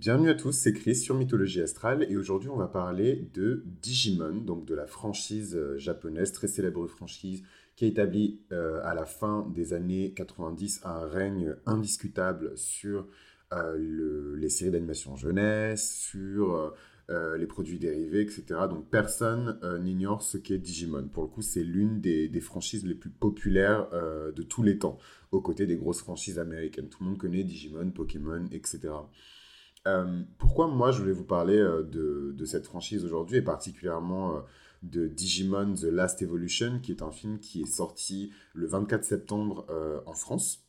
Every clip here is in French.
Bienvenue à tous, c'est Chris sur Mythologie Astrale et aujourd'hui on va parler de Digimon, donc de la franchise euh, japonaise, très célèbre franchise qui a établi euh, à la fin des années 90 un règne indiscutable sur euh, les séries d'animation jeunesse, sur les produits dérivés, etc. Donc personne n'ignore ce qu'est Digimon. Pour le coup, c'est l'une des, franchises les plus populaires de tous les temps, aux côtés des grosses franchises américaines. Tout le monde connaît Digimon, Pokémon, etc. Euh, pourquoi moi je voulais vous parler euh, de, cette franchise aujourd'hui et particulièrement euh, de Digimon The Last Evolution qui est un film qui est sorti le 24 septembre en France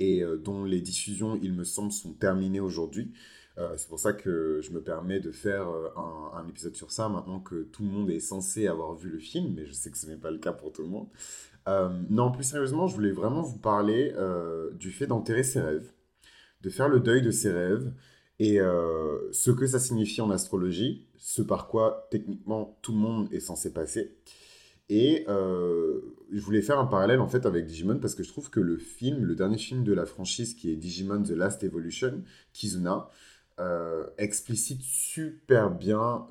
et dont les diffusions il me semble sont terminées aujourd'hui. c'est pour ça que je me permets de faire un, un, épisode sur ça maintenant que tout le monde est censé avoir vu le film, mais je sais que ce n'est pas le cas pour tout le monde. non, plus sérieusement, je voulais vraiment vous parler du fait d'enterrer ses rêves de faire le deuil de ses rêves et euh, ce que ça signifie en astrologie, ce par quoi techniquement tout le monde est censé passer. Et euh, je voulais faire un parallèle en fait avec Digimon parce que je trouve que le film, le dernier film de la franchise qui est Digimon The Last Evolution, Kizuna, euh, explicite super bien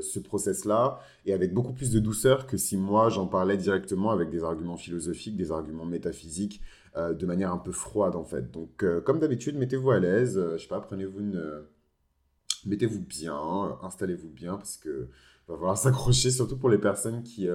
ce process-là et avec beaucoup plus de douceur que si moi j'en parlais directement avec des arguments philosophiques, des arguments métaphysiques, euh, de manière un peu froide en fait. Donc euh, comme d'habitude, mettez-vous à l'aise, euh, je sais pas, prenez-vous une... mettez-vous bien, installez-vous bien parce que va falloir s'accrocher, surtout pour les personnes qui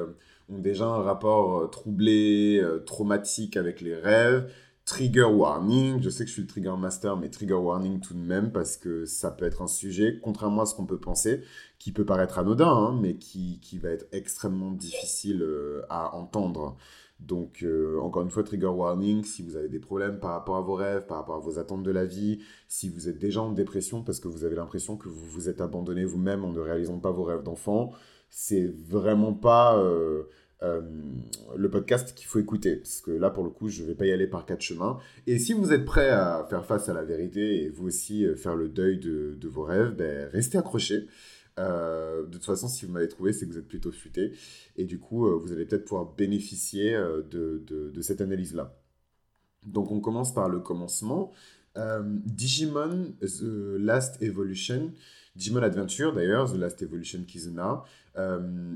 ont déjà un rapport troublé, traumatique avec les rêves. Trigger warning, je sais que je suis le trigger master, mais trigger warning tout de même, parce que ça peut être un sujet, contrairement à ce qu'on peut penser, qui peut paraître anodin, hein, mais qui, va être extrêmement difficile à entendre. Donc, euh, encore une fois, trigger warning, si vous avez des problèmes par rapport à vos rêves, par rapport à vos attentes de la vie, si vous êtes déjà en dépression parce que vous avez l'impression que vous vous êtes abandonné vous-même en ne réalisant pas vos rêves d'enfant, c'est vraiment pas euh, euh, le podcast qu'il faut écouter. Parce que là, pour le coup, je ne vais pas y aller par quatre chemins. Et si vous êtes prêt à faire face à la vérité et vous aussi faire le deuil de, de vos rêves, ben, restez accrochés. Euh, de toute façon, si vous m'avez trouvé, c'est que vous êtes plutôt futé. Et du coup, euh, vous allez peut-être pouvoir bénéficier euh, de, de, cette analyse-là. Donc, on commence par le commencement. Digimon The Last Evolution, Digimon Adventure d'ailleurs, The Last Evolution Kizuna,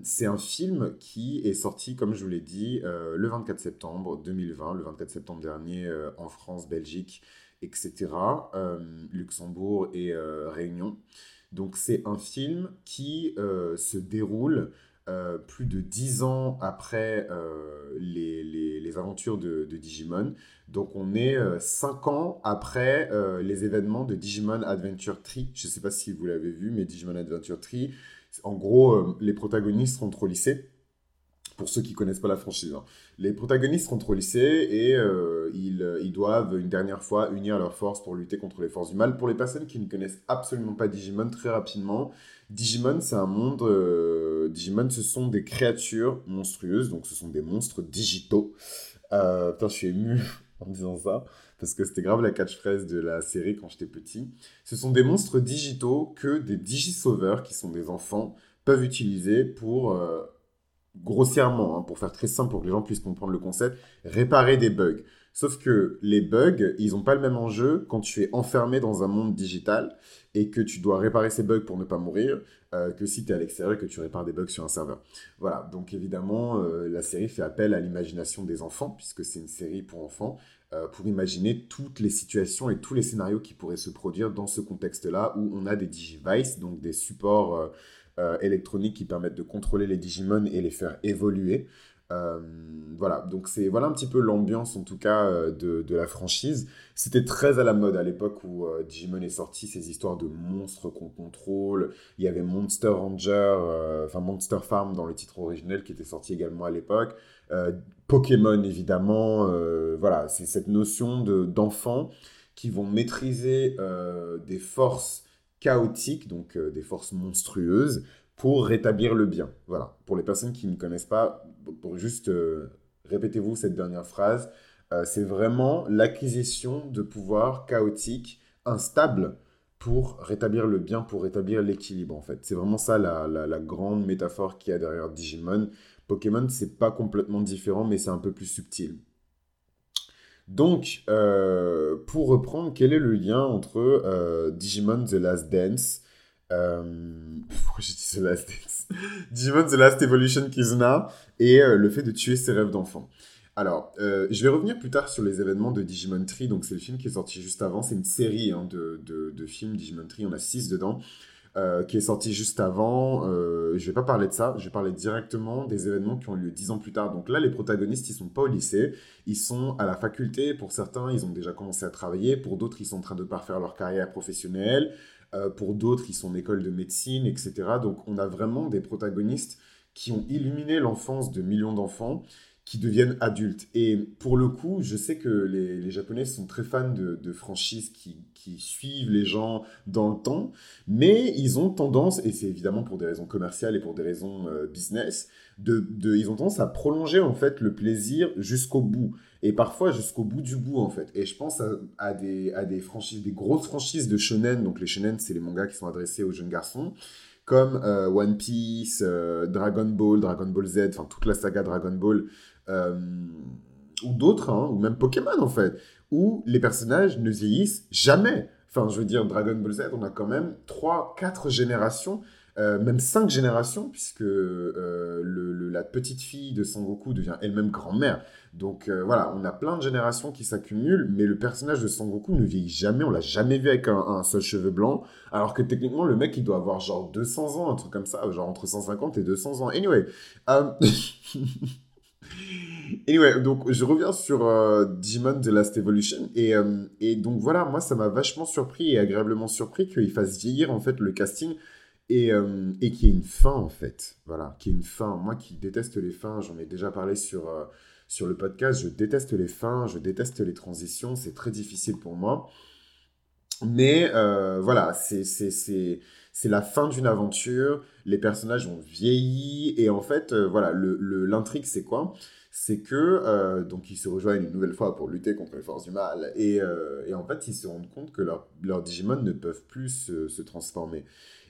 c'est un film qui est sorti, comme je vous l'ai dit, le 24 septembre 2020, le 24 septembre dernier en France, Belgique, etc., Luxembourg et Réunion. Donc c'est un film qui euh, se déroule euh, plus de dix ans après euh, les, les, aventures de, Digimon. Donc on est cinq ans après les événements de Digimon Adventure Tree. Je ne sais pas si vous l'avez vu, mais Digimon Adventure Tree, en gros, les protagonistes rentrent au lycée pour ceux qui connaissent pas la franchise. Hein. Les protagonistes rentrent au lycée et euh, ils, ils, doivent une dernière fois unir leurs forces pour lutter contre les forces du mal. Pour les personnes qui ne connaissent absolument pas Digimon, très rapidement, Digimon c'est un monde... Euh, Digimon ce sont des créatures monstrueuses, donc ce sont des monstres digitaux. Euh, putain, je suis ému en disant ça, parce que c'était grave la catchphrase de la série quand j'étais petit. Ce sont des monstres digitaux que des digisauveurs, qui sont des enfants, peuvent utiliser pour grossièrement, hein, pour faire très simple pour que les gens puissent comprendre le concept, réparer des bugs. Sauf que les bugs, ils n'ont pas le même enjeu quand tu es enfermé dans un monde digital et que tu dois réparer ces bugs pour ne pas mourir euh, que si tu es à l'extérieur et que tu répares des bugs sur un serveur. Voilà, donc évidemment, euh, la série fait appel à l'imagination des enfants, puisque c'est une série pour enfants, euh, pour imaginer toutes les situations et tous les scénarios qui pourraient se produire dans ce contexte-là où on a des digivices, donc des supports euh, électroniques qui permettent de contrôler les Digimon et les faire évoluer. Euh, voilà, donc c'est voilà un petit peu l'ambiance en tout cas euh, de, de, la franchise. C'était très à la mode à l'époque où Digimon est sorti, ces histoires de monstres qu'on contrôle. Il y avait Monster Ranger, enfin Monster Farm dans le titre originel qui était sorti également à l'époque. Pokémon évidemment, voilà, c'est cette notion de d'enfants qui vont maîtriser des forces chaotiques, donc euh, des forces monstrueuses, pour rétablir le bien. Voilà. Pour les personnes qui ne connaissent pas, pour juste euh, répétez-vous cette dernière phrase, euh, c'est vraiment l'acquisition de pouvoirs chaotiques, instables, pour rétablir le bien, pour rétablir l'équilibre en fait. C'est vraiment ça la, la, grande métaphore qu'il y a derrière Digimon. Pokémon, c'est pas complètement différent, mais c'est un peu plus subtil. Donc, euh, pour reprendre, quel est le lien entre euh, Digimon The Last Dance euh, Pourquoi j'ai dit The Last Dance? Digimon The Last Evolution Kizuna et le fait de tuer ses rêves d'enfant alors, je vais revenir plus tard sur les événements de Digimon Tree. Donc, c'est le film qui est sorti juste avant. C'est une série hein, de, de, films Digimon Tree. On a six dedans. Euh, qui est sorti juste avant. Euh, je vais pas parler de ça, je vais parler directement des événements qui ont eu lieu dix ans plus tard. Donc là, les protagonistes, ils sont pas au lycée, ils sont à la faculté. Pour certains, ils ont déjà commencé à travailler. Pour d'autres, ils sont en train de parfaire leur carrière professionnelle. Euh, pour d'autres, ils sont en école de médecine, etc. Donc on a vraiment des protagonistes qui ont illuminé l'enfance de millions d'enfants qui deviennent adultes. Et pour le coup, je sais que les, les Japonais sont très fans de, de franchises qui, qui, suivent les gens dans le temps, mais ils ont tendance, et c'est évidemment pour des raisons commerciales et pour des raisons euh, business, de, de, ils ont tendance à prolonger en fait le plaisir jusqu'au bout, et parfois jusqu'au bout du bout en fait. Et je pense à, à, des, à des franchises, des grosses franchises de shonen, donc les shonen c'est les mangas qui sont adressés aux jeunes garçons, comme euh, One Piece, euh, Dragon Ball, Dragon Ball Z, enfin toute la saga Dragon Ball, euh, ou d'autres, hein, ou même Pokémon en fait, où les personnages ne vieillissent jamais. Enfin, je veux dire, Dragon Ball Z, on a quand même 3, 4 générations, euh, même 5 générations, puisque euh, la petite fille de Sangoku devient elle-même grand-mère. Donc voilà, on a plein de générations qui s'accumulent, mais le personnage de Sangoku ne vieillit jamais, on l'a jamais vu avec un, seul cheveu blanc, alors que techniquement, le mec, il doit avoir genre 200 ans, un truc comme ça, genre entre 150 et 200 ans. Anyway, Anyway, donc je reviens sur euh, Digimon The Last Evolution. Et, euh, et donc voilà, moi ça m'a vachement surpris et agréablement surpris qu'il fasse vieillir en fait le casting et, euh, et qu'il y ait une fin en fait. Voilà, qu'il y ait une fin. Moi qui déteste les fins, j'en ai déjà parlé sur, sur le podcast, je déteste les fins, je déteste les transitions, c'est très difficile pour moi. Mais voilà, c'est la fin d'une aventure, les personnages ont vieilli, et en fait, voilà, l'intrigue, le, l'intrigue c'est quoi? C'est que euh, donc ils se rejoignent une nouvelle fois pour lutter contre les forces du mal et, euh, et en fait ils se rendent compte que leurs leur Digimon ne peuvent plus se, se, transformer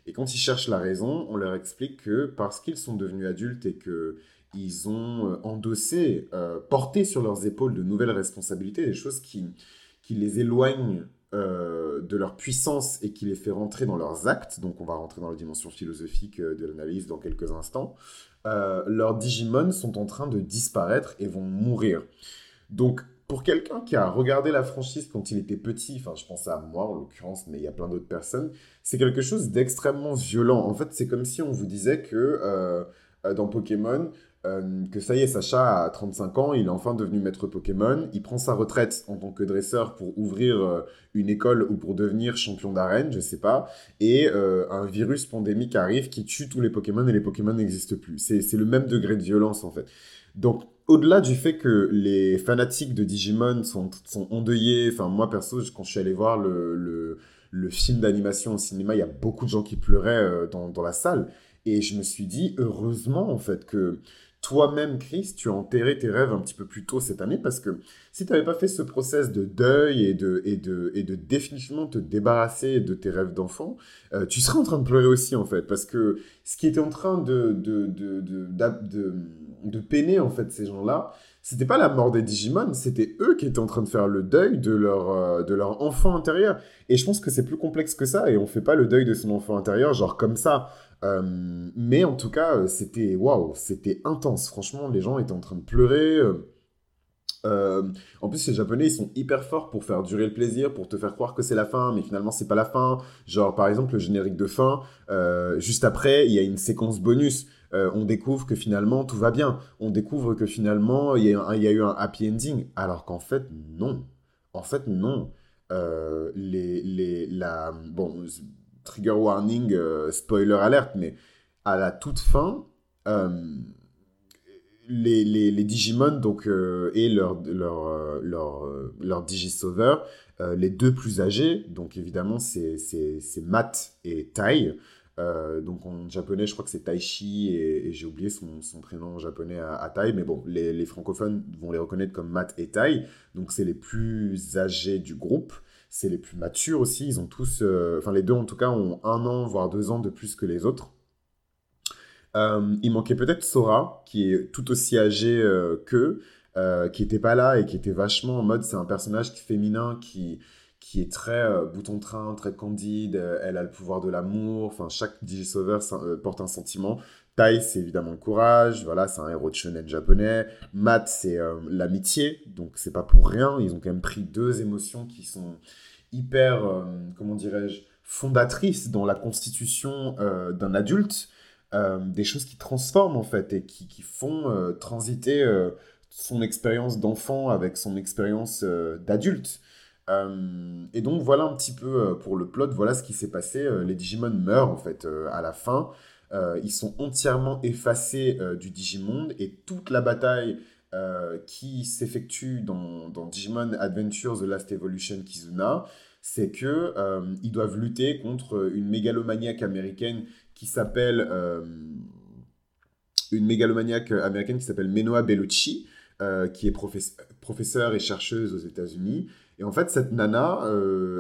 et quand ils cherchent la raison on leur explique que parce qu'ils sont devenus adultes et que ils ont euh, endossé porté sur leurs épaules de nouvelles responsabilités des choses qui qui les éloignent de leur puissance et qui les fait rentrer dans leurs actes, donc on va rentrer dans la dimension philosophique de l'analyse dans quelques instants, euh, leurs Digimon sont en train de disparaître et vont mourir. Donc, pour quelqu'un qui a regardé la franchise quand il était petit, enfin, je pense à moi en l'occurrence, mais il y a plein d'autres personnes, c'est quelque chose d'extrêmement violent. En fait, c'est comme si on vous disait que euh, euh, dans Pokémon, euh, que ça y est, Sacha a 35 ans, il est enfin devenu maître Pokémon, il prend sa retraite en tant que dresseur pour ouvrir une école ou pour devenir champion d'arène, je sais pas, et un virus pandémique arrive qui tue tous les Pokémon et les Pokémon n'existent plus. C'est le même degré de violence en fait. Donc au-delà du fait que les fanatiques de Digimon sont, sont endeuillés, enfin moi perso, quand je suis allé voir le, le, le film d'animation au cinéma, il y a beaucoup de gens qui pleuraient dans, dans la salle. Et je me suis dit, heureusement, en fait, que toi-même, Chris, tu as enterré tes rêves un petit peu plus tôt cette année parce que si tu n'avais pas fait ce process de deuil et de, et de, et de définitivement te débarrasser de tes rêves d'enfant, euh, tu serais en train de pleurer aussi en fait parce que ce qui était en train de, de, de, de, de peiner en fait ces gens-là, c'était pas la mort des Digimon, c'était eux qui étaient en train de faire le deuil de leur, euh, de leur enfant intérieur. Et je pense que c'est plus complexe que ça et on fait pas le deuil de son enfant intérieur genre comme ça. Euh, mais en tout cas, euh, c'était waouh, c'était intense. Franchement, les gens étaient en train de pleurer. Euh, en plus, les Japonais, ils sont hyper forts pour faire durer le plaisir, pour te faire croire que c'est la fin, mais finalement, c'est pas la fin. Genre, par exemple, le générique de fin, juste après, il y a une séquence bonus. on découvre que finalement, tout va bien. On découvre que finalement, il y, y a eu un happy ending. Alors qu'en fait, non. En fait, non. les, les, la, bon, trigger warning, euh, spoiler alerte, mais à la toute fin, euh, les, les, les, Digimon donc, euh, et leur, leur, Digisauveur, les deux plus âgés, donc évidemment c'est Matt et Tai. donc en japonais, je crois que c'est Taichi et, j'ai oublié son, son, prénom japonais à, à, Tai, mais bon, les, les, francophones vont les reconnaître comme Matt et Tai, donc c'est les plus âgés du groupe c'est les plus matures aussi. Ils ont tous, euh, enfin les deux en tout cas, ont un an, voire deux ans de plus que les autres. Euh, il manquait peut-être Sora, qui est tout aussi âgé euh, qu'eux. qui était pas là et qui était vachement en mode c'est un personnage féminin qui qui est très bouton-train, très candide, elle a le pouvoir de l'amour, enfin chaque Digisauveur porte un sentiment. Tai, c'est évidemment le courage, voilà, c'est un héros de shonen japonais. Matt, c'est l'amitié, donc c'est pas pour rien, ils ont quand même pris deux émotions qui sont hyper, comment dirais-je, fondatrice dans la constitution euh, d'un adulte, euh, des choses qui transforment en fait et qui, font euh, transiter son expérience d'enfant avec son expérience d'adulte. et donc voilà un petit peu pour le plot, voilà ce qui s'est passé. les Digimon meurent en fait à la fin. Ils sont entièrement effacés du Digimonde et toute la bataille qui s'effectue dans, Digimon Adventure The Last Evolution Kizuna c'est que euh, ils doivent lutter contre une mégalomaniaque américaine qui s'appelle euh, une mégalomaniaque américaine qui s'appelle Menoa Bellucci, euh, qui est professeure et chercheuse aux États-Unis. Et en fait, cette nana,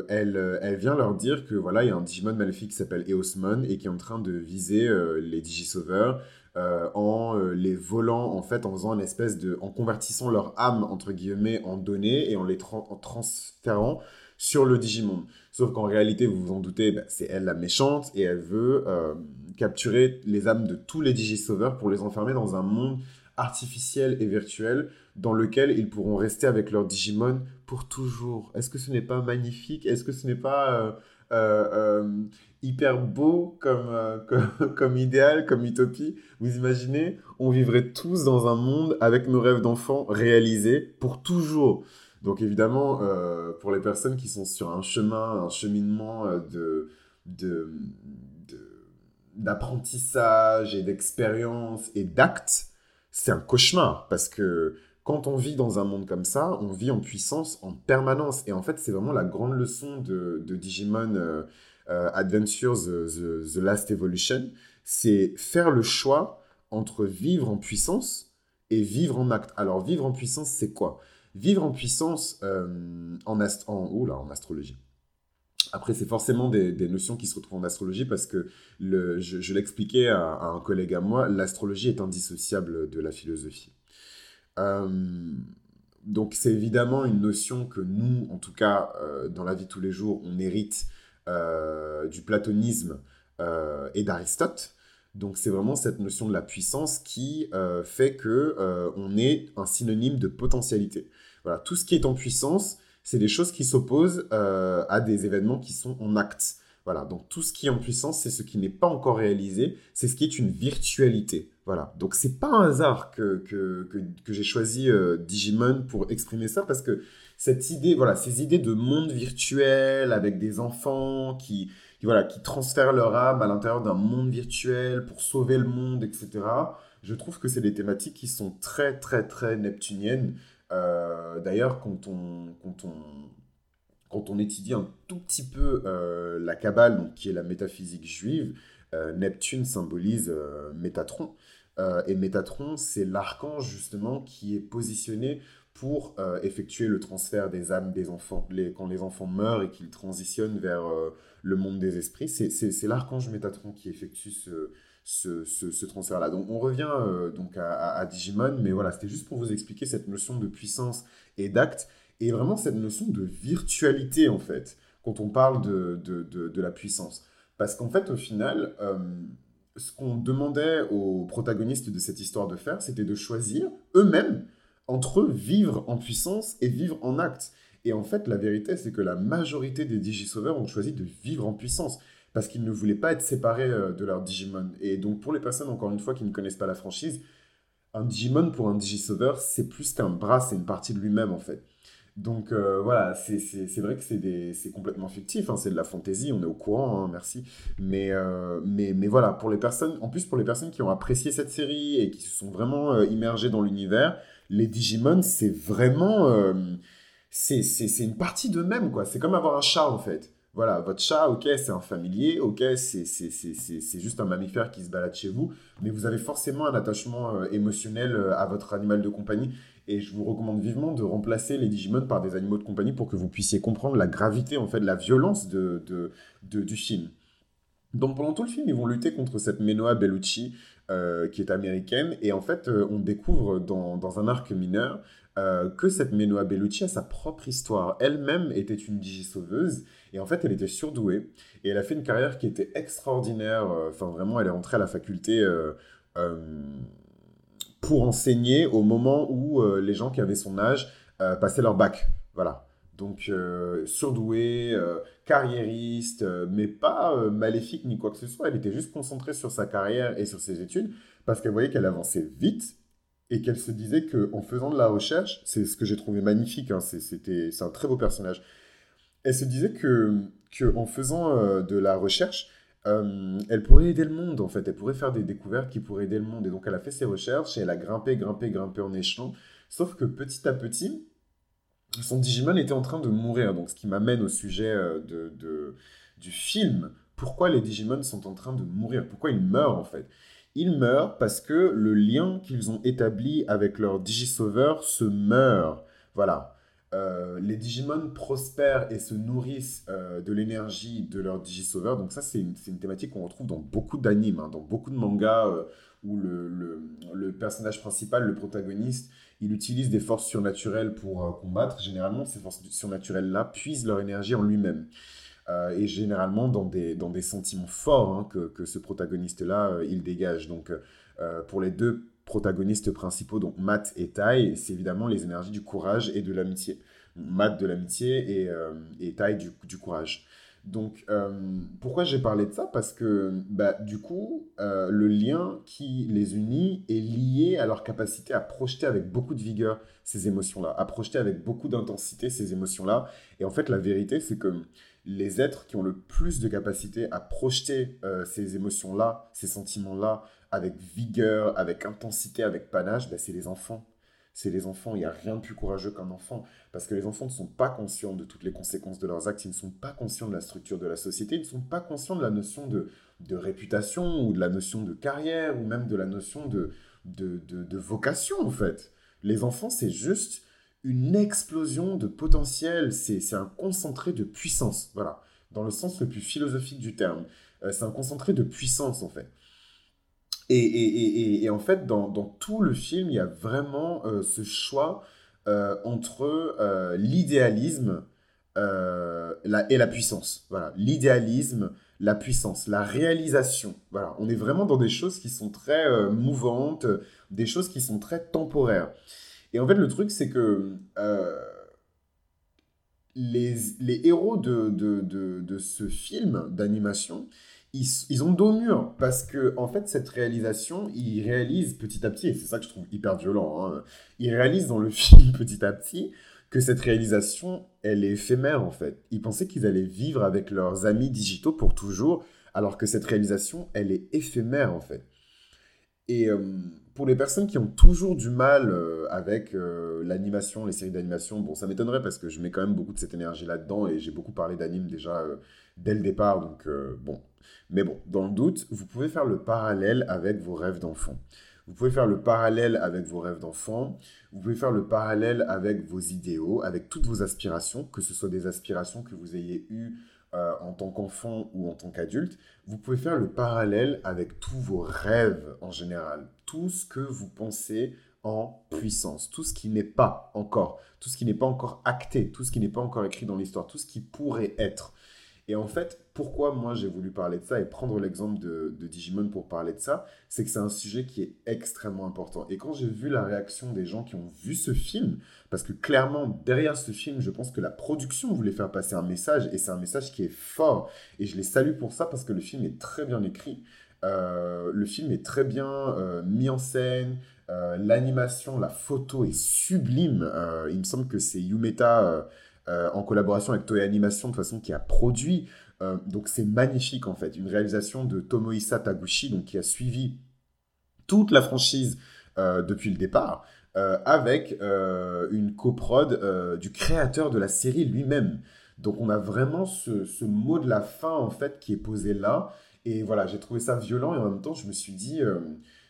elle, elle vient leur dire que voilà, il y a un Digimon maléfique qui s'appelle Eosmon et qui est en train de viser les Digisauveurs en les volant, en fait, en faisant une espèce de, en convertissant leur âme entre guillemets en données et en les en transférant sur le Digimon. Sauf qu'en réalité, vous vous en doutez, bah, c'est elle la méchante et elle veut euh, capturer les âmes de tous les Digisauveurs pour les enfermer dans un monde artificiel et virtuel dans lequel ils pourront rester avec leur Digimon pour toujours. Est-ce que ce n'est pas magnifique? Est-ce que ce n'est pas euh, euh, hyper beau comme, comme, comme, idéal, comme utopie? Vous imaginez On vivrait tous dans un monde avec nos rêves d'enfants réalisés pour toujours. Donc évidemment, euh, pour les personnes qui sont sur un chemin, un cheminement euh, de, d'apprentissage et d'expérience et d'actes, c'est un cauchemar parce que quand on vit dans un monde comme ça, on vit en puissance en permanence. Et en fait, c'est vraiment la grande leçon de, Digimon euh, Adventures the, Last Evolution. C'est faire le choix entre vivre en puissance et vivre en acte. Alors, vivre en puissance, c'est quoi? Vivre en puissance euh, en, en astrologie. Après, c'est forcément des, notions qui se retrouvent en astrologie parce que le, je, l'expliquais à, un collègue à moi, l'astrologie est indissociable de la philosophie. Euh, donc c'est évidemment une notion que nous, en tout cas euh, dans la vie de tous les jours, on hérite du platonisme et d'Aristote. Donc c'est vraiment cette notion de la puissance qui fait que on est un synonyme de potentialité. Voilà, tout ce qui est en puissance, c'est des choses qui s'opposent euh, à des événements qui sont en acte. Voilà, donc tout ce qui est en puissance, c'est ce qui n'est pas encore réalisé, c'est ce qui est une virtualité. Voilà, donc c'est pas un hasard que, que, que, j'ai choisi euh, Digimon pour exprimer ça, parce que cette idée, voilà, ces idées de monde virtuel avec des enfants qui, voilà, qui transfèrent leur âme à l'intérieur d'un monde virtuel pour sauver le monde, etc., je trouve que c'est des thématiques qui sont très, très, très neptuniennes. Euh, d'ailleurs, quand on, quand, on, quand on étudie un tout petit peu euh, la Kabbale, donc, qui est la métaphysique juive, euh, Neptune symbolise Métatron. et Métatron, c'est l'archange justement qui est positionné pour effectuer le transfert des âmes des enfants. Quand les enfants meurent et qu'ils transitionnent vers le monde des esprits, c'est l'archange Métatron qui effectue ce, ce, transfert-là. Donc on revient euh, donc à, Digimon, mais voilà, c'était juste pour vous expliquer cette notion de puissance et d'acte, et vraiment cette notion de virtualité, en fait, quand on parle de, de, la puissance. Parce qu'en fait, au final, euh, ce qu'on demandait aux protagonistes de cette histoire de faire, c'était de choisir eux-mêmes entre vivre en puissance et vivre en acte. Et en fait, la vérité, c'est que la majorité des Digisauveurs ont choisi de vivre en puissance parce qu'ils ne voulaient pas être séparés euh, de leur Digimon. Et donc pour les personnes, encore une fois, qui ne connaissent pas la franchise, un Digimon pour un Digisauveur, c'est plus qu'un bras, c'est une partie de lui-même en fait. Donc euh, voilà, c'est vrai que c'est complètement fictif, hein, c'est de la fantaisie, on est au courant, hein, merci. Mais, euh, mais, mais voilà, pour les personnes, en plus pour les personnes qui ont apprécié cette série et qui se sont vraiment immergées dans l'univers, les Digimon, c'est vraiment... c'est une partie d'eux-mêmes, quoi. C'est comme avoir un chat, en fait. Voilà, votre chat, ok, c'est un familier, ok, c'est juste un mammifère qui se balade chez vous, mais vous avez forcément un attachement euh, émotionnel euh, à votre animal de compagnie. Et je vous recommande vivement de remplacer les Digimon par des animaux de compagnie pour que vous puissiez comprendre la gravité, en fait, la violence de, de, du film. Donc pendant tout le film, ils vont lutter contre cette Menoa Bellucci, euh, qui est américaine. Et en fait, on découvre dans, dans un arc mineur que cette Menoa Bellucci a sa propre histoire. Elle-même était une digisauveuse et en fait elle était surdouée et elle a fait une carrière qui était extraordinaire. Euh, enfin vraiment elle est rentrée à la faculté euh, pour enseigner au moment où les gens qui avaient son âge passaient leur bac. Voilà. Donc surdouée, carriériste, mais pas maléfique ni quoi que ce soit. Elle était juste concentrée sur sa carrière et sur ses études parce qu'elle voyait qu'elle avançait vite et qu'elle se disait qu'en faisant de la recherche, c'est ce que j'ai trouvé magnifique, hein, c'est un très beau personnage, elle se disait que, que en faisant euh, de la recherche, euh, elle pourrait aider le monde en fait, elle pourrait faire des découvertes qui pourraient aider le monde. Et donc elle a fait ses recherches et elle a grimpé, grimpé, grimpé en échelon. Sauf que petit à petit, son Digimon était en train de mourir. Donc ce qui m'amène au sujet euh, de, de, du film. Pourquoi les Digimon sont en train de mourir? Pourquoi ils meurent en fait? Ils meurent parce que le lien qu'ils ont établi avec leur Digisauveur se meurt. Voilà. Euh, les Digimon prospèrent et se nourrissent euh, de l'énergie de leur Digisauveur. Donc ça, c'est une, thématique qu'on retrouve dans beaucoup d'animes, hein, dans beaucoup de mangas euh, où le, personnage principal, le protagoniste, il utilise des forces surnaturelles pour combattre. Généralement, ces forces surnaturelles-là puisent leur énergie en lui-même. Et généralement dans des, sentiments forts hein, que, que, ce protagoniste-là, il dégage. Donc, pour les deux protagonistes principaux, donc Matt et Tai, c'est évidemment les énergies du courage et de l'amitié. Matt de l'amitié et, et Tai du, du, courage. Donc, pourquoi j'ai parlé de ça? Parce que, bah, du coup, le lien qui les unit est lié à leur capacité à projeter avec beaucoup de vigueur ces émotions-là, à projeter avec beaucoup d'intensité ces émotions-là. Et en fait, la vérité, c'est que les êtres qui ont le plus de capacité à projeter euh, ces émotions-là, ces sentiments-là, avec vigueur, avec intensité, avec panache, ben, c'est les enfants. C'est les enfants, il n'y a rien de plus courageux qu'un enfant, parce que les enfants ne sont pas conscients de toutes les conséquences de leurs actes, ils ne sont pas conscients de la structure de la société, ils ne sont pas conscients de la notion de, réputation, ou de la notion de carrière, ou même de la notion de, de vocation, en fait. Les enfants, c'est juste une explosion de potentiel, c'est un concentré de puissance, voilà, dans le sens le plus philosophique du terme. Euh, c'est un concentré de puissance, en fait. Et, et, et, en fait, dans, dans, tout le film, il y a vraiment euh, ce choix euh, entre l'idéalisme la, et la puissance. Voilà, l'idéalisme, la puissance, la réalisation. Voilà, on est vraiment dans des choses qui sont très mouvantes, des choses qui sont très temporaires. Et en fait, le truc, c'est que euh, les, les, héros de, de, de, de ce film d'animation, ils, ont dos mur parce que en fait cette réalisation ils réalisent petit à petit et c'est ça que je trouve hyper violent hein, ils réalisent dans le film petit à petit que cette réalisation elle est éphémère en fait. Ils pensaient qu'ils allaient vivre avec leurs amis digitaux pour toujours alors que cette réalisation elle est éphémère en fait et euh, pour les personnes qui ont toujours du mal euh, avec euh, l'animation, les séries d'animation, bon, ça m'étonnerait parce que je mets quand même beaucoup de cette énergie là-dedans et j'ai beaucoup parlé d'anime déjà dès le départ, donc bon. Mais bon, dans le doute, vous pouvez faire le parallèle avec vos rêves d'enfant. Vous pouvez faire le parallèle avec vos rêves d'enfant, vous pouvez faire le parallèle avec vos idéaux, avec toutes vos aspirations, que ce soit des aspirations que vous ayez eues euh, en tant qu'enfant ou en tant qu'adulte, vous pouvez faire le parallèle avec tous vos rêves en général, tout ce que vous pensez en puissance, tout ce qui n'est pas encore, tout ce qui n'est pas encore acté, tout ce qui n'est pas encore écrit dans l'histoire, tout ce qui pourrait être. Et en fait, pourquoi moi j'ai voulu parler de ça et prendre l'exemple de, Digimon pour parler de ça, c'est que c'est un sujet qui est extrêmement important. Et quand j'ai vu la réaction des gens qui ont vu ce film, parce que clairement, derrière ce film, je pense que la production voulait faire passer un message, et c'est un message qui est fort. Et je les salue pour ça, parce que le film est très bien écrit. Euh, le film est très bien euh, mis en scène, euh, l'animation, la photo est sublime. il me semble que c'est Yumeta euh, en collaboration avec Toei Animation, de façon qui a produit. Euh, donc c'est magnifique en fait. Une réalisation de Tomohisa Taguchi, donc qui a suivi toute la franchise euh, depuis le départ, avec une coprode du créateur de la série lui-même. Donc on a vraiment ce, ce, mot de la fin en fait qui est posé là. Et voilà, j'ai trouvé ça violent et en même temps je me suis dit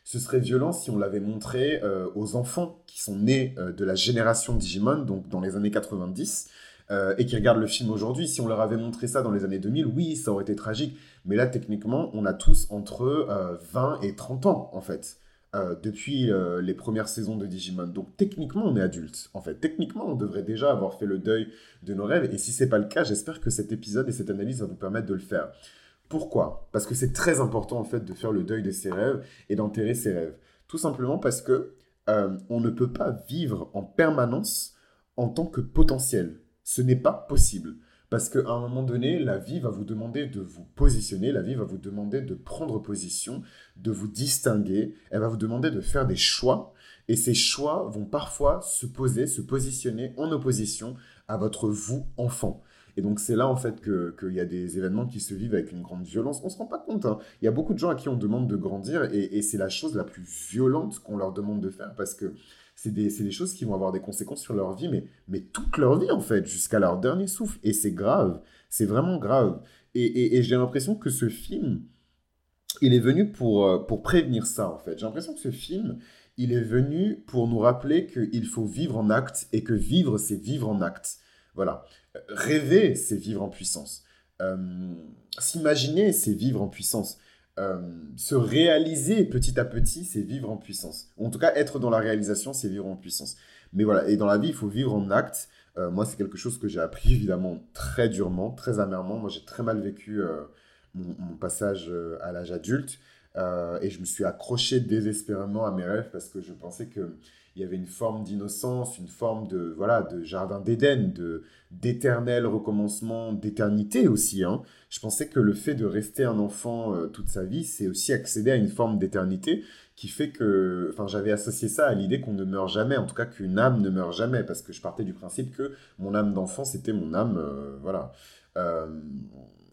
ce serait violent si on l'avait montré aux enfants qui sont nés de la génération Digimon, donc dans les années 90, euh, et qui regardent le film aujourd'hui. Si on leur avait montré ça dans les années 2000, oui, ça aurait été tragique. Mais là, techniquement, on a tous entre 20 euh, et 30 ans, en fait. euh, depuis euh, les premières saisons de Digimon. Donc techniquement, on est adulte. En fait, techniquement, on devrait déjà avoir fait le deuil de nos rêves. Et si c'est pas le cas, j'espère que cet épisode et cette analyse va nous permettre de le faire. Pourquoi? Parce que c'est très important en fait de faire le deuil de ses rêves et d'enterrer ses rêves. Tout simplement parce que euh, on ne peut pas vivre en permanence en tant que potentiel. Ce n'est pas possible. Parce qu'à un moment donné, la vie va vous demander de vous positionner, la vie va vous demander de prendre position, de vous distinguer, elle va vous demander de faire des choix. Et ces choix vont parfois se poser, se positionner en opposition à votre vous enfant. Et donc c'est là en fait qu'il y a des événements qui se vivent avec une grande violence. On ne se rend pas compte. Hein. Il y a beaucoup de gens à qui on demande de grandir et, et c'est la chose la plus violente qu'on leur demande de faire parce que c'est des, des, choses qui vont avoir des conséquences sur leur vie, mais, mais toute leur vie en fait, jusqu'à leur dernier souffle. Et c'est grave, c'est vraiment grave. Et, et, j'ai l'impression que ce film, il est venu pour, euh, pour prévenir ça en fait. J'ai l'impression que ce film, il est venu pour nous rappeler qu'il faut vivre en acte et que vivre, c'est vivre en acte. Voilà. Rêver, c'est vivre en puissance. Euh, s'imaginer, c'est vivre en puissance. Euh, se réaliser petit à petit, c'est vivre en puissance. en tout cas, être dans la réalisation, c'est vivre en puissance. Mais voilà, et dans la vie, il faut vivre en acte. Euh, moi, c'est quelque chose que j'ai appris évidemment très durement, très amèrement. Moi, j'ai très mal vécu mon, mon, passage à l'âge adulte. et je me suis accroché désespérément à mes rêves parce que je pensais que il y avait une forme d'innocence, une forme de voilà de jardin d'Éden, de d'éternel recommencement, d'éternité aussi. Hein. Je pensais que le fait de rester un enfant euh, toute sa vie, c'est aussi accéder à une forme d'éternité qui fait que, enfin, j'avais associé ça à l'idée qu'on ne meurt jamais, en tout cas qu'une âme ne meurt jamais, parce que je partais du principe que mon âme d'enfant, c'était mon âme, euh, voilà. Euh,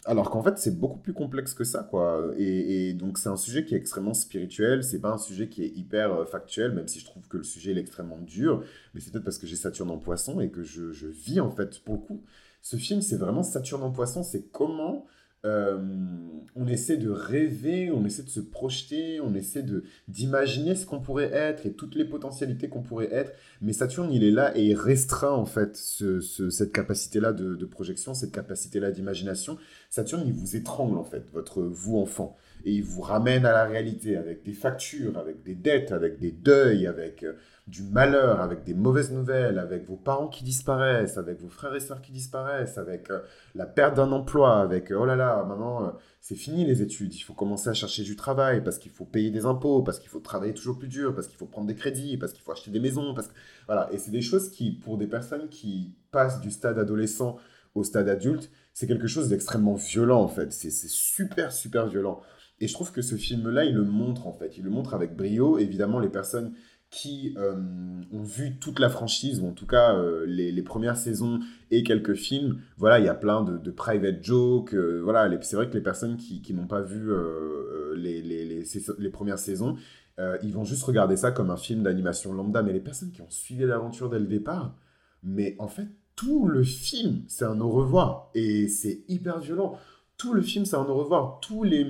alors qu'en fait, c'est beaucoup plus complexe que ça, quoi. Et, donc, c'est un sujet qui est extrêmement spirituel. C'est pas un sujet qui est hyper euh, factuel, même si je trouve que le sujet est extrêmement dur. Mais c'est peut-être parce que j'ai Saturne en poisson et que je, je, vis, en fait, pour le coup. Ce film, c'est vraiment Saturne en poisson. C'est comment on essaie de rêver, on essaie de se projeter, on essaie de d'imaginer ce qu'on pourrait être et toutes les potentialités qu'on pourrait être. Mais Saturne, il est là et il restreint en fait cette capacité-là de, de, projection, cette capacité-là d'imagination. Saturne, il vous étrangle en fait, votre vous enfant, et il vous ramène à la réalité avec des factures, avec des dettes, avec des deuils, avec euh, du malheur, avec des mauvaises nouvelles, avec vos parents qui disparaissent, avec vos frères et sœurs qui disparaissent, avec euh, la perte d'un emploi, avec euh, oh là là, maintenant euh, c'est fini les études, il faut commencer à chercher du travail parce qu'il faut payer des impôts, parce qu'il faut travailler toujours plus dur, parce qu'il faut prendre des crédits, parce qu'il faut acheter des maisons, parce que voilà, et c'est des choses qui pour des personnes qui passent du stade adolescent au stade adulte, c'est quelque chose d'extrêmement violent en fait, c'est super super violent. Et je trouve que ce film-là, il le montre en fait, il le montre avec brio. Évidemment, les personnes qui euh, ont vu toute la franchise, ou en tout cas euh, les, les, premières saisons et quelques films, voilà, il y a plein de, private jokes. Euh, voilà, c'est vrai que les personnes qui, qui n'ont pas vu les, les, les, les, premières saisons, ils vont juste regarder ça comme un film d'animation lambda. Mais les personnes qui ont suivi l'aventure dès le départ, mais en fait, tout le film, c'est un au revoir. Et c'est hyper violent. Tout le film, c'est un au revoir. Tous les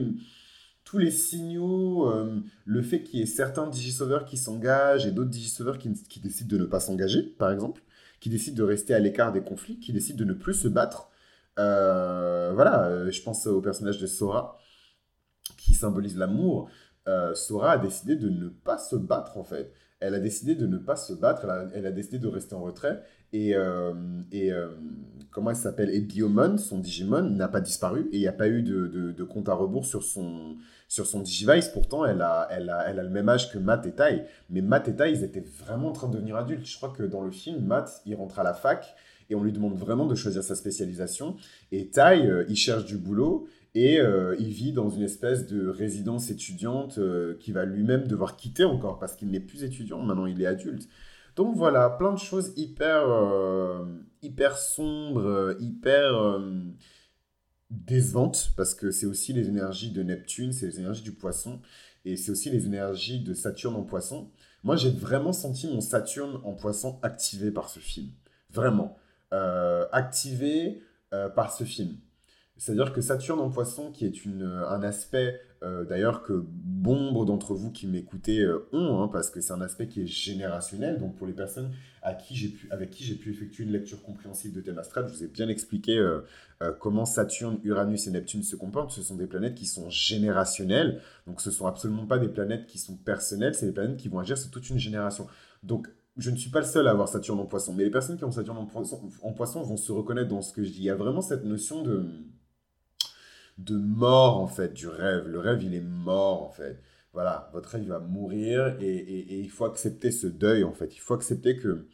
tous les signaux, euh, le fait qu'il y ait certains digisauveurs qui s'engagent et d'autres digisauveurs qui, décident de ne pas s'engager, par exemple, qui décident de rester à l'écart des conflits, qui décident de ne plus se battre. Euh, voilà, euh, je pense au personnage de Sora, qui symbolise l'amour. Sora a décidé de ne pas se battre, en fait. Elle a décidé de ne pas se battre, elle a décidé de rester en retrait. Et, et comment elle s'appelle? Et Biomon, son Digimon, n'a pas disparu et il n'y a pas eu de, compte à rebours sur son, sur son Digivice. Pourtant, elle a, elle, a, elle a le même âge que Matt et Tai. Mais Matt et Tai, ils étaient vraiment en train de devenir adultes. Je crois que dans le film, Matt, il rentre à la fac et on lui demande vraiment de choisir sa spécialisation. Et Tai, euh, il cherche du boulot et euh, il vit dans une espèce de résidence étudiante euh, qui va lui-même devoir quitter encore parce qu'il n'est plus étudiant, maintenant il est adulte. Donc voilà, plein de choses hyper, hyper sombres, hyper décevante parce que c'est aussi les énergies de Neptune, c'est les énergies du poisson et c'est aussi les énergies de Saturne en poisson. Moi, j'ai vraiment senti mon Saturne en poisson activé par ce film. Vraiment. Euh, activé euh, par ce film. C'est-à-dire que Saturne en poisson, qui est une, un aspect euh, d'ailleurs que bon d'entre vous qui m'écoutez euh, ont, hein, parce que c'est un aspect qui est générationnel. Donc pour les personnes à qui pu, avec qui j'ai pu effectuer une lecture compréhensive de thème astral, je vous ai bien expliqué euh, comment Saturne, Uranus et Neptune se comportent. Ce sont des planètes qui sont générationnelles. Donc ce ne sont absolument pas des planètes qui sont personnelles, c'est des planètes qui vont agir sur toute une génération. Donc je ne suis pas le seul à avoir Saturne en poisson, mais les personnes qui ont Saturne en poisson, en poisson vont se reconnaître dans ce que je dis. Il y a vraiment cette notion de de mort, en fait, du rêve. Le rêve, il est mort, en fait. Voilà, votre rêve va mourir et, il faut accepter ce deuil, en fait. Il faut accepter que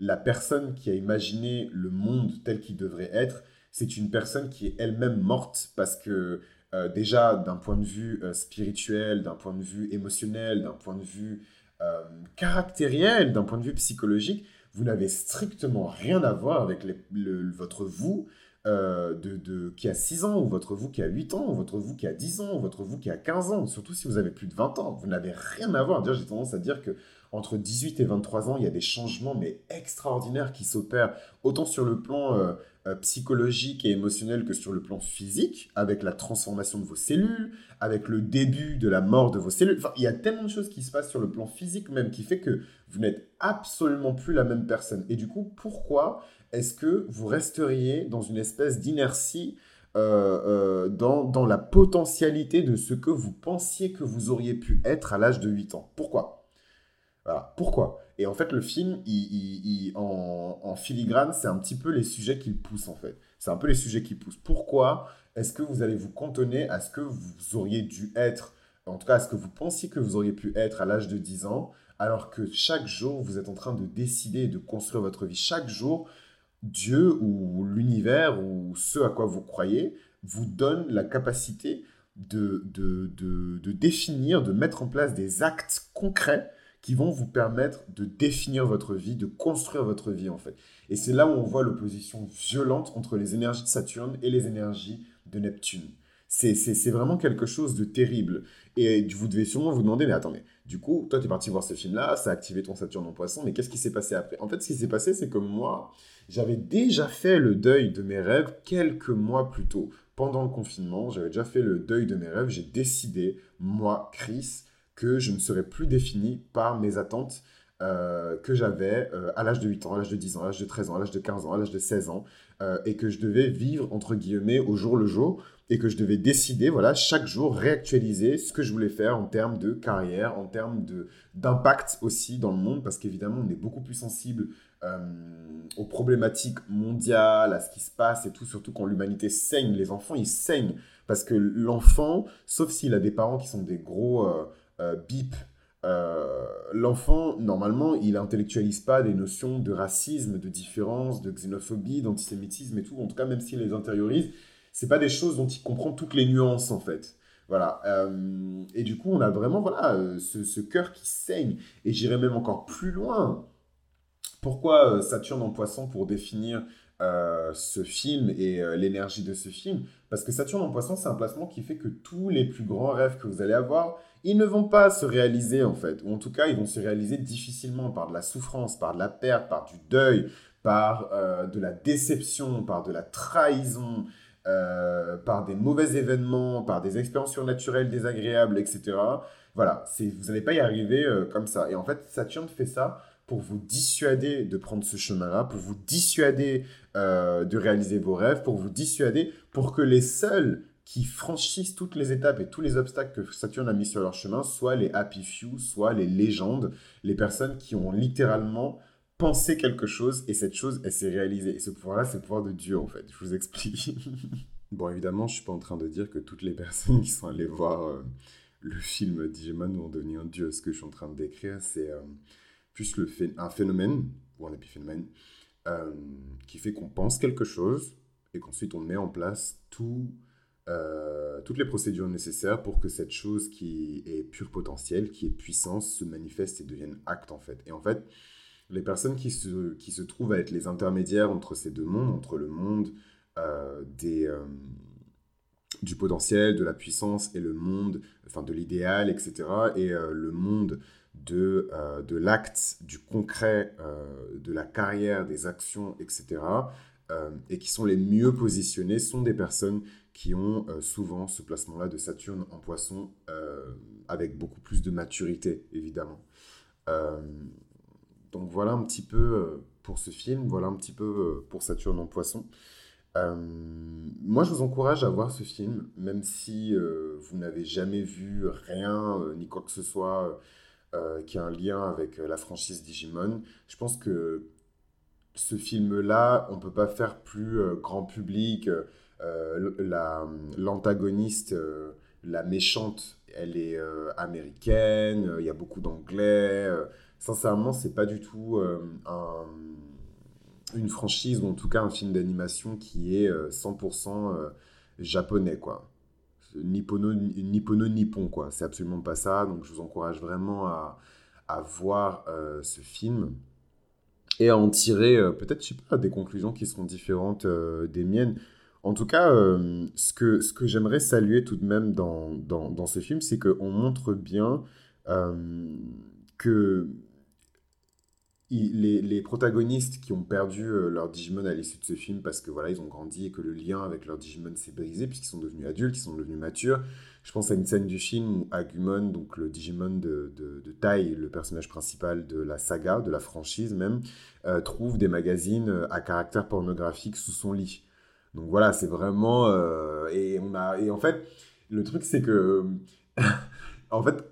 la personne qui a imaginé le monde tel qu'il devrait être, c'est une personne qui est elle-même morte parce que euh, déjà, d'un point de vue euh, spirituel, d'un point de vue émotionnel, d'un point de vue euh, caractériel, d'un point de vue psychologique, vous n'avez strictement rien à voir avec votre vous, euh, de, qui a 6 ans, ou votre vous qui a 8 ans, ou votre vous qui a 10 ans, ou votre vous qui a 15 ans, surtout si vous avez plus de 20 ans. Vous n'avez rien à voir. J'ai tendance à dire que entre 18 et 23 ans, il y a des changements mais extraordinaires qui s'opèrent, autant sur le plan euh, euh, psychologique et émotionnel que sur le plan physique, avec la transformation de vos cellules, avec le début de la mort de vos cellules. Enfin, il y a tellement de choses qui se passent sur le plan physique même qui fait que vous n'êtes absolument plus la même personne. Et du coup, pourquoi est-ce que vous resteriez dans une espèce d'inertie euh, euh, dans, la potentialité de ce que vous pensiez que vous auriez pu être à l'âge de 8 ans? Pourquoi? Voilà, pourquoi? Et en fait, le film, en, filigrane, c'est un petit peu les sujets qu'il pousse, en fait. C'est un peu les sujets qu'il pousse. Pourquoi est-ce que vous allez vous cantonner à ce que vous auriez dû être, en tout cas à ce que vous pensiez que vous auriez pu être à l'âge de 10 ans, alors que chaque jour, vous êtes en train de décider de construire votre vie. Chaque jour, Dieu ou l'univers ou ce à quoi vous croyez vous donne la capacité de, de, définir, de mettre en place des actes concrets qui vont vous permettre de définir votre vie, de construire votre vie en fait. Et c'est là où on voit l'opposition violente entre les énergies de Saturne et les énergies de Neptune. C'est vraiment quelque chose de terrible. Et vous devez sûrement vous demander, mais attendez, du coup, toi, tu es parti voir ce film-là, ça a activé ton Saturne en poisson, mais qu'est-ce qui s'est passé après? En fait, ce qui s'est passé, c'est que moi, j'avais déjà fait le deuil de mes rêves quelques mois plus tôt. Pendant le confinement, j'avais déjà fait le deuil de mes rêves. J'ai décidé, moi, Chris, que je ne serais plus défini par mes attentes euh, que j'avais euh, à l'âge de 8 ans, à l'âge de 10 ans, à l'âge de 13 ans, à l'âge de 15 ans, à l'âge de 16 ans, euh, et que je devais vivre, entre guillemets, au jour le jour, et que je devais décider, voilà, chaque jour, réactualiser ce que je voulais faire en termes de carrière, en termes d'impact aussi dans le monde, parce qu'évidemment, on est beaucoup plus sensible aux problématiques mondiales, à ce qui se passe et tout, surtout quand l'humanité saigne. Les enfants, ils saignent, parce que l'enfant, sauf s'il a des parents qui sont des gros bip euh, l'enfant, normalement, il intellectualise pas des notions de racisme, de différence, de xénophobie, d'antisémitisme et tout. En tout cas, même s'il les intériorise, c'est pas des choses dont il comprend toutes les nuances, en fait. Voilà. Euh, et du coup, on a vraiment voilà, euh, ce, ce cœur qui saigne. Et j'irai même encore plus loin. Pourquoi Saturne en poisson pour définir ce film et l'énergie de ce film? Parce que Saturne en poisson, c'est un placement qui fait que tous les plus grands rêves que vous allez avoir, ils ne vont pas se réaliser en fait, ou en tout cas ils vont se réaliser difficilement par de la souffrance, par de la perte, par du deuil, par euh, de la déception, par de la trahison, euh, par des mauvais événements, par des expériences surnaturelles désagréables, etc. Voilà, vous n'allez pas y arriver euh, comme ça. Et en fait, Saturne fait ça pour vous dissuader de prendre ce chemin-là, pour vous dissuader de réaliser vos rêves, pour vous dissuader, pour que les seuls qui franchissent toutes les étapes et tous les obstacles que Saturne a mis sur leur chemin, soit les happy few, soit les légendes, les personnes qui ont littéralement pensé quelque chose et cette chose, elle s'est réalisée. Et ce pouvoir-là, c'est le pouvoir de Dieu, en fait. Je vous explique. bon, évidemment, je suis pas en train de dire que toutes les personnes qui sont allées voir euh, le film Digimon vont devenir dieu. Ce que je suis en train de décrire, c'est euh, plus le un phénomène, ou un épiphénomène, euh, qui fait qu'on pense quelque chose et qu'ensuite on met en place tout euh, toutes les procédures nécessaires pour que cette chose qui est pure potentiel, qui est puissance, se manifeste et devienne acte en fait. Et en fait, les personnes qui se, qui se trouvent à être les intermédiaires entre ces deux mondes, entre le monde euh, des, euh, du potentiel, de la puissance et le monde, enfin de l'idéal, etc., et le monde de, de l'acte, du concret, de la carrière, des actions, etc., et qui sont les mieux positionnés sont des personnes qui ont souvent ce placement-là de Saturne en poisson avec beaucoup plus de maturité, évidemment. donc voilà un petit peu pour ce film, voilà un petit peu pour Saturne en poisson. Euh, moi, je vous encourage à voir ce film, même si euh, vous n'avez jamais vu rien, euh, ni quoi que ce soit qui a un lien avec la franchise Digimon. Je pense que ce film-là, on ne peut pas faire plus grand public. L'antagoniste, la, méchante, elle est américaine, il y a beaucoup d'anglais. sincèrement, c'est pas du tout un une franchise ou en tout cas un film d'animation qui est 100% euh, euh, japonais quoi. Nippono, Nippono Nippon quoi. C'est absolument pas ça. Donc je vous encourage vraiment à, à voir euh, ce film et à en tirer peut-être je sais pas des conclusions qui seront différentes des miennes. En tout cas, ce que, ce que j'aimerais saluer tout de même dans, dans, dans ce film, c'est qu'on montre bien que les, protagonistes qui ont perdu euh, leur Digimon à l'issue de ce film parce que voilà, ils ont grandi et que le lien avec leur Digimon s'est brisé puisqu'ils sont devenus adultes, ils sont devenus matures. Je pense à une scène du film où Agumon, donc le Digimon de, de, Tai, le personnage principal de la saga, de la franchise même, euh, trouve des magazines euh, à caractère pornographique sous son lit. Donc voilà, c'est vraiment et on a et en fait le truc c'est que en fait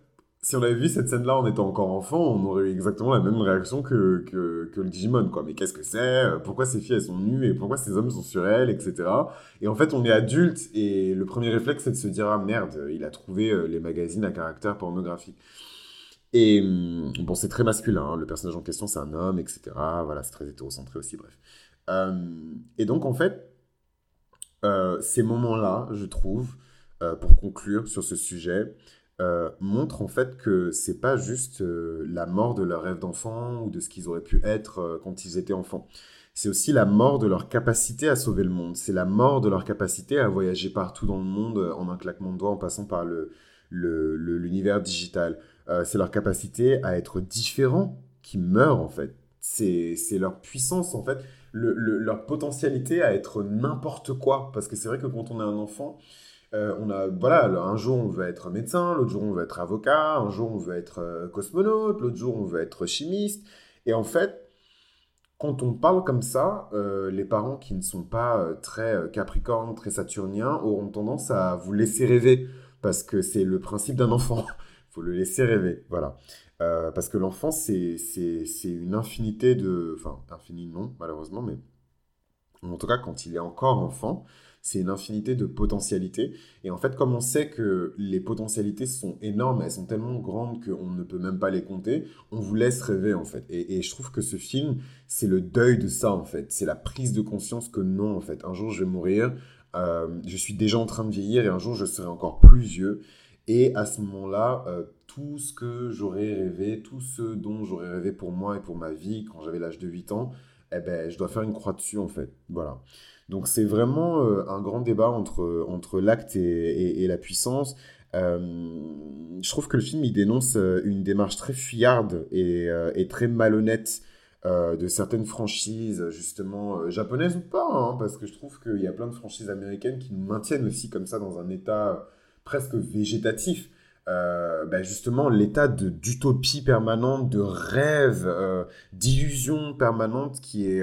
si on avait vu cette scène-là en étant encore enfant, on aurait eu exactement la même réaction que, que, le Digimon, quoi. Mais qu'est-ce que c'est? Pourquoi ces filles, elles sont nues? Et pourquoi ces hommes sont sur elles? Etc. Et en fait, on est adulte, et le premier réflexe, c'est de se dire, ah merde, il a trouvé euh, les magazines à caractère pornographique. Et hum, bon, c'est très masculin, hein. le personnage en question, c'est un homme, etc. Voilà, c'est très hétérocentré aussi, bref. Hum, et donc, en fait, euh, ces moments-là, je trouve, euh, pour conclure sur ce sujet, euh, montrent en fait que c'est pas juste euh, la mort de leur rêve d'enfant ou de ce qu'ils auraient pu être euh, quand ils étaient enfants. C'est aussi la mort de leur capacité à sauver le monde. C'est la mort de leur capacité à voyager partout dans le monde en un claquement de doigts en passant par le, l'univers digital. c'est leur capacité à être différents qui meurt en fait. C'est, leur puissance en fait, leur potentialité à être n'importe quoi. Parce que c'est vrai que quand on est un enfant, euh, on a, voilà, un jour on veut être médecin, l'autre jour on veut être avocat, un jour on veut être euh, cosmonaute, l'autre jour on veut être chimiste. Et en fait, quand on parle comme ça, euh, les parents qui ne sont pas très capricornes, très saturniens, auront tendance à vous laisser rêver, parce que c'est le principe d'un enfant. Faut le laisser rêver, voilà. parce que l'enfant, c'est une infinité de... Enfin, infini non, malheureusement, mais en tout cas, quand il est encore enfant, c'est une infinité de potentialités. Et en fait, comme on sait que les potentialités sont énormes, elles sont tellement grandes qu'on ne peut même pas les compter, on vous laisse rêver en fait. Et, je trouve que ce film, c'est le deuil de ça en fait. C'est la prise de conscience que non en fait. Un jour, je vais mourir. Euh, je suis déjà en train de vieillir et un jour, je serai encore plus vieux. Et à ce moment-là, euh, tout ce que j'aurais rêvé, tout ce dont j'aurais rêvé pour moi et pour ma vie quand j'avais l'âge de 8 ans, eh ben, je dois faire une croix dessus en fait. Voilà. Donc c'est vraiment euh, un grand débat entre, entre l'acte et, la puissance. Euh, je trouve que le film il dénonce euh, une démarche très fuyarde et, très malhonnête de certaines franchises, justement japonaises ou pas, hein, parce que je trouve qu'il y a plein de franchises américaines qui nous maintiennent aussi comme ça dans un état presque végétatif. Ben justement l'état d'utopie permanente, de rêve, d'illusion permanente qui est,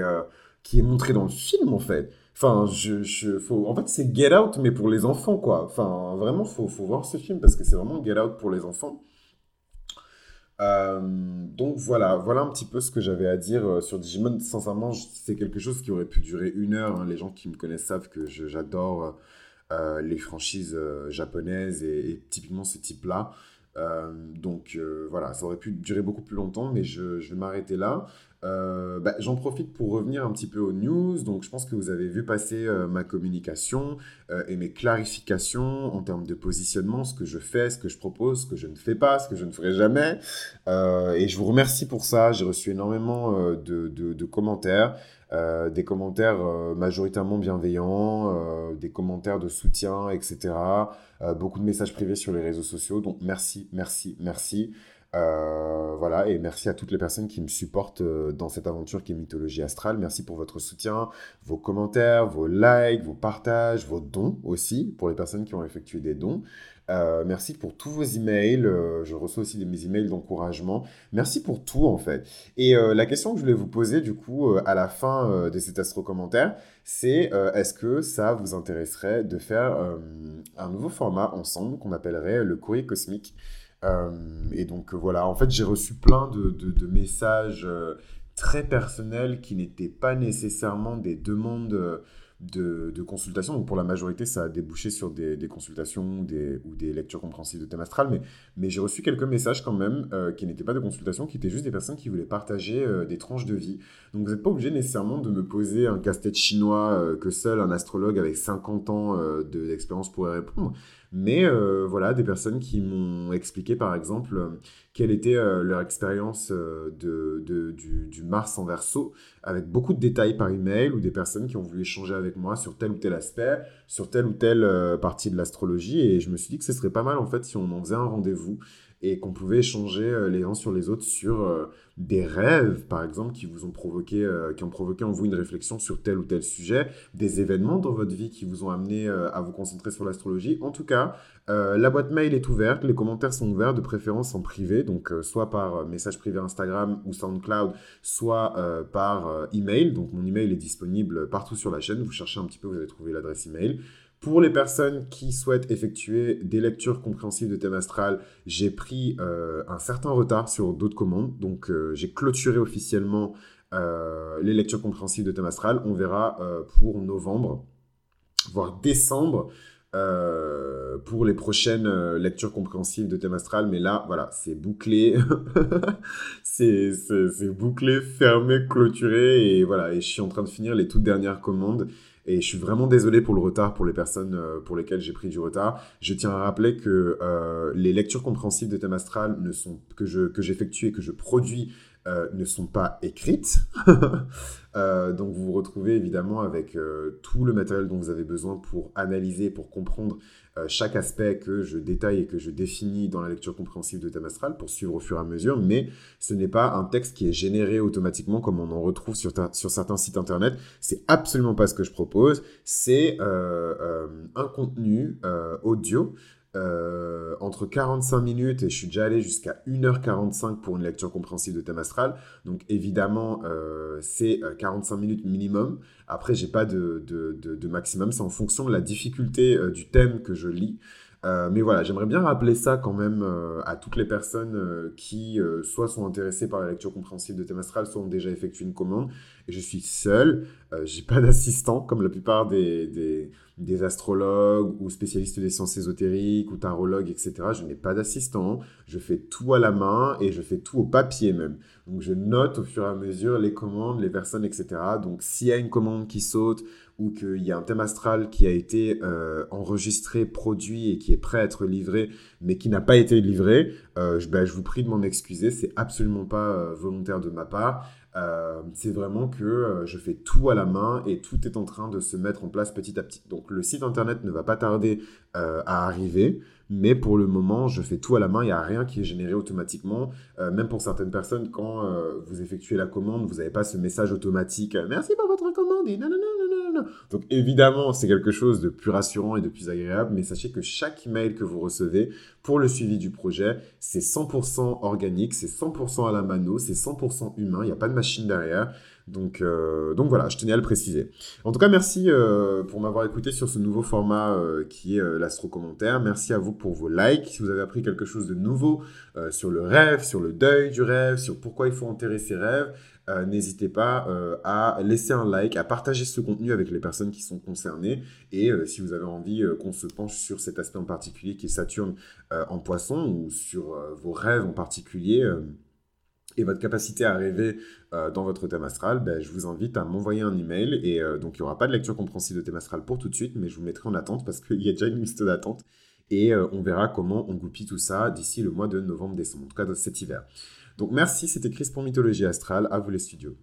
qui est montré dans le film en fait. Enfin, je, je, faut... En fait, c'est Get Out, mais pour les enfants, quoi. Enfin, vraiment, faut, faut voir ce film parce que c'est vraiment Get Out pour les enfants. Euh, donc voilà, voilà un petit peu ce que j'avais à dire euh, sur Digimon. Sincèrement, c'est quelque chose qui aurait pu durer une heure. Hein. Les gens qui me connaissent savent que j'adore euh, les franchises japonaises et, typiquement ce type-là. donc voilà, ça aurait pu durer beaucoup plus longtemps, mais je, je vais m'arrêter là. Euh, bah, j'en profite pour revenir un petit peu aux news. Donc, je pense que vous avez vu passer euh, ma communication euh, et mes clarifications en termes de positionnement, ce que je fais, ce que je propose, ce que je ne fais pas, ce que je ne ferai jamais. et je vous remercie pour ça. J'ai reçu énormément de, de, commentaires, des commentaires majoritairement bienveillants, des commentaires de soutien, etc. beaucoup de messages privés sur les réseaux sociaux. Donc, merci, merci, merci. Euh, voilà, et merci à toutes les personnes qui me supportent euh, dans cette aventure qui est Mythologie Astrale. Merci pour votre soutien, vos commentaires, vos likes, vos partages, vos dons aussi, pour les personnes qui ont effectué des dons. Euh, merci pour tous vos emails. je reçois aussi mes emails d'encouragement. Merci pour tout, en fait. Et la question que je voulais vous poser, du coup, à la fin de cet astro commentaire, c'est est-ce que ça vous intéresserait de faire un nouveau format ensemble qu'on appellerait le courrier cosmique? Et donc voilà, en fait j'ai reçu plein de, de, messages euh, très personnels qui n'étaient pas nécessairement des demandes euh, de, de, consultation. Donc pour la majorité, ça a débouché sur des, des consultations des, ou des lectures compréhensives de thème astral. Mais, mais j'ai reçu quelques messages quand même qui n'étaient pas de consultation, qui étaient juste des personnes qui voulaient partager des tranches de vie. Donc vous n'êtes pas obligé nécessairement de me poser un casse-tête chinois que seul un astrologue avec 50 ans d'expérience pourrait répondre. Mais euh, voilà, des personnes qui m'ont expliqué par exemple euh, quelle était euh, leur expérience de, du, du, Mars en verso, avec beaucoup de détails par email, ou des personnes qui ont voulu échanger avec moi sur tel ou tel aspect, sur telle ou telle partie de l'astrologie. Et je me suis dit que ce serait pas mal en fait si on en faisait un rendez-vous et qu'on pouvait échanger euh, les uns sur les autres sur euh, des rêves, par exemple, qui vous ont provoqué, euh, qui ont provoqué en vous une réflexion sur tel ou tel sujet, des événements dans votre vie qui vous ont amené à vous concentrer sur l'astrologie. En tout cas, la boîte mail est ouverte, les commentaires sont ouverts, de préférence en privé, donc soit par message privé Instagram ou SoundCloud, soit par email. Donc mon email est disponible partout sur la chaîne. Vous cherchez un petit peu, vous allez trouver l'adresse email. Pour les personnes qui souhaitent effectuer des lectures compréhensives de thème astral, j'ai pris euh, un certain retard sur d'autres commandes. Donc, euh, j'ai clôturé officiellement euh, les lectures compréhensives de thème astral. On verra pour novembre, voire décembre, pour les prochaines lectures compréhensives de thème astral. Mais là, voilà, c'est bouclé. c'est bouclé, fermé, clôturé. Et voilà, et je suis en train de finir les toutes dernières commandes. Et je suis vraiment désolé pour le retard, pour les personnes euh, pour lesquelles j'ai pris du retard. Je tiens à rappeler que euh, les lectures compréhensives de thème astral ne sont, que, je, que j'effectue et que je produis euh, ne sont pas écrites. Euh, donc vous vous retrouvez évidemment avec euh, tout le matériel dont vous avez besoin pour analyser, pour comprendre chaque aspect que je détaille et que je définis dans la lecture compréhensive de thème astral pour suivre au fur et à mesure. Mais ce n'est pas un texte qui est généré automatiquement comme on en retrouve sur, sur certains sites internet. C'est absolument pas ce que je propose. C'est un contenu audio euh, entre 45 minutes et je suis déjà allé jusqu'à 1h45 pour une lecture compréhensive de thème astral. Donc évidemment, euh, c'est 45 euh, minutes minimum. Après, j'ai pas de, de, de, maximum. C'est en fonction de la difficulté du thème que je lis. Mais voilà, j'aimerais bien rappeler ça quand même à toutes les personnes qui soit sont intéressées par la lecture compréhensive de thème astral, soit ont déjà effectué une commande. Et je suis seul, j'ai pas d'assistant comme la plupart des, des des astrologues ou spécialistes des sciences ésotériques ou tarologues, etc. Je n'ai pas d'assistant, je fais tout à la main et je fais tout au papier même. Donc je note au fur et à mesure les commandes, les personnes, etc. Donc s'il y a une commande qui saute ou qu'il y a un thème astral qui a été euh, enregistré, produit et qui est prêt à être livré, mais qui n'a pas été livré, euh, je, ben, je, vous prie de m'en excuser, c'est absolument pas euh, volontaire de ma part. C'est vraiment que je fais tout à la main et tout est en train de se mettre en place petit à petit. Donc le site internet ne va pas tarder à arriver, mais pour le moment, je fais tout à la main, il n'y a rien qui est généré automatiquement. même pour certaines personnes, quand vous effectuez la commande, vous n'avez pas ce message automatique « Merci pour votre commande » et non, donc évidemment, c'est quelque chose de plus rassurant et de plus agréable, mais sachez que chaque email que vous recevez pour le suivi du projet, c'est 100% organique, c'est 100% à la mano, c'est 100% humain, il n'y a pas de machine derrière. Donc, euh, donc voilà, je tenais à le préciser. En tout cas, merci euh, pour m'avoir écouté sur ce nouveau format euh, qui est l'astro-commentaire. Merci à vous pour vos likes. Si vous avez appris quelque chose de nouveau sur le rêve, sur le deuil du rêve, sur pourquoi il faut enterrer ses rêves, n'hésitez pas à laisser un like, à partager ce contenu avec les personnes qui sont concernées. Et si vous avez envie qu'on se penche sur cet aspect en particulier qui est Saturne en poisson ou sur vos rêves en particulier, et votre capacité à rêver euh, dans votre thème astral, ben, je vous invite à m'envoyer un email. Et euh, donc, il n'y aura pas de lecture compréhensive de thème astral pour tout de suite, mais je vous mettrai en attente parce qu'il y a déjà une liste d'attente. Et euh, on verra comment on goupille tout ça d'ici le mois de novembre-décembre, en tout cas cet hiver. Donc, merci, c'était Chris pour Mythologie Astrale. À vous les studios.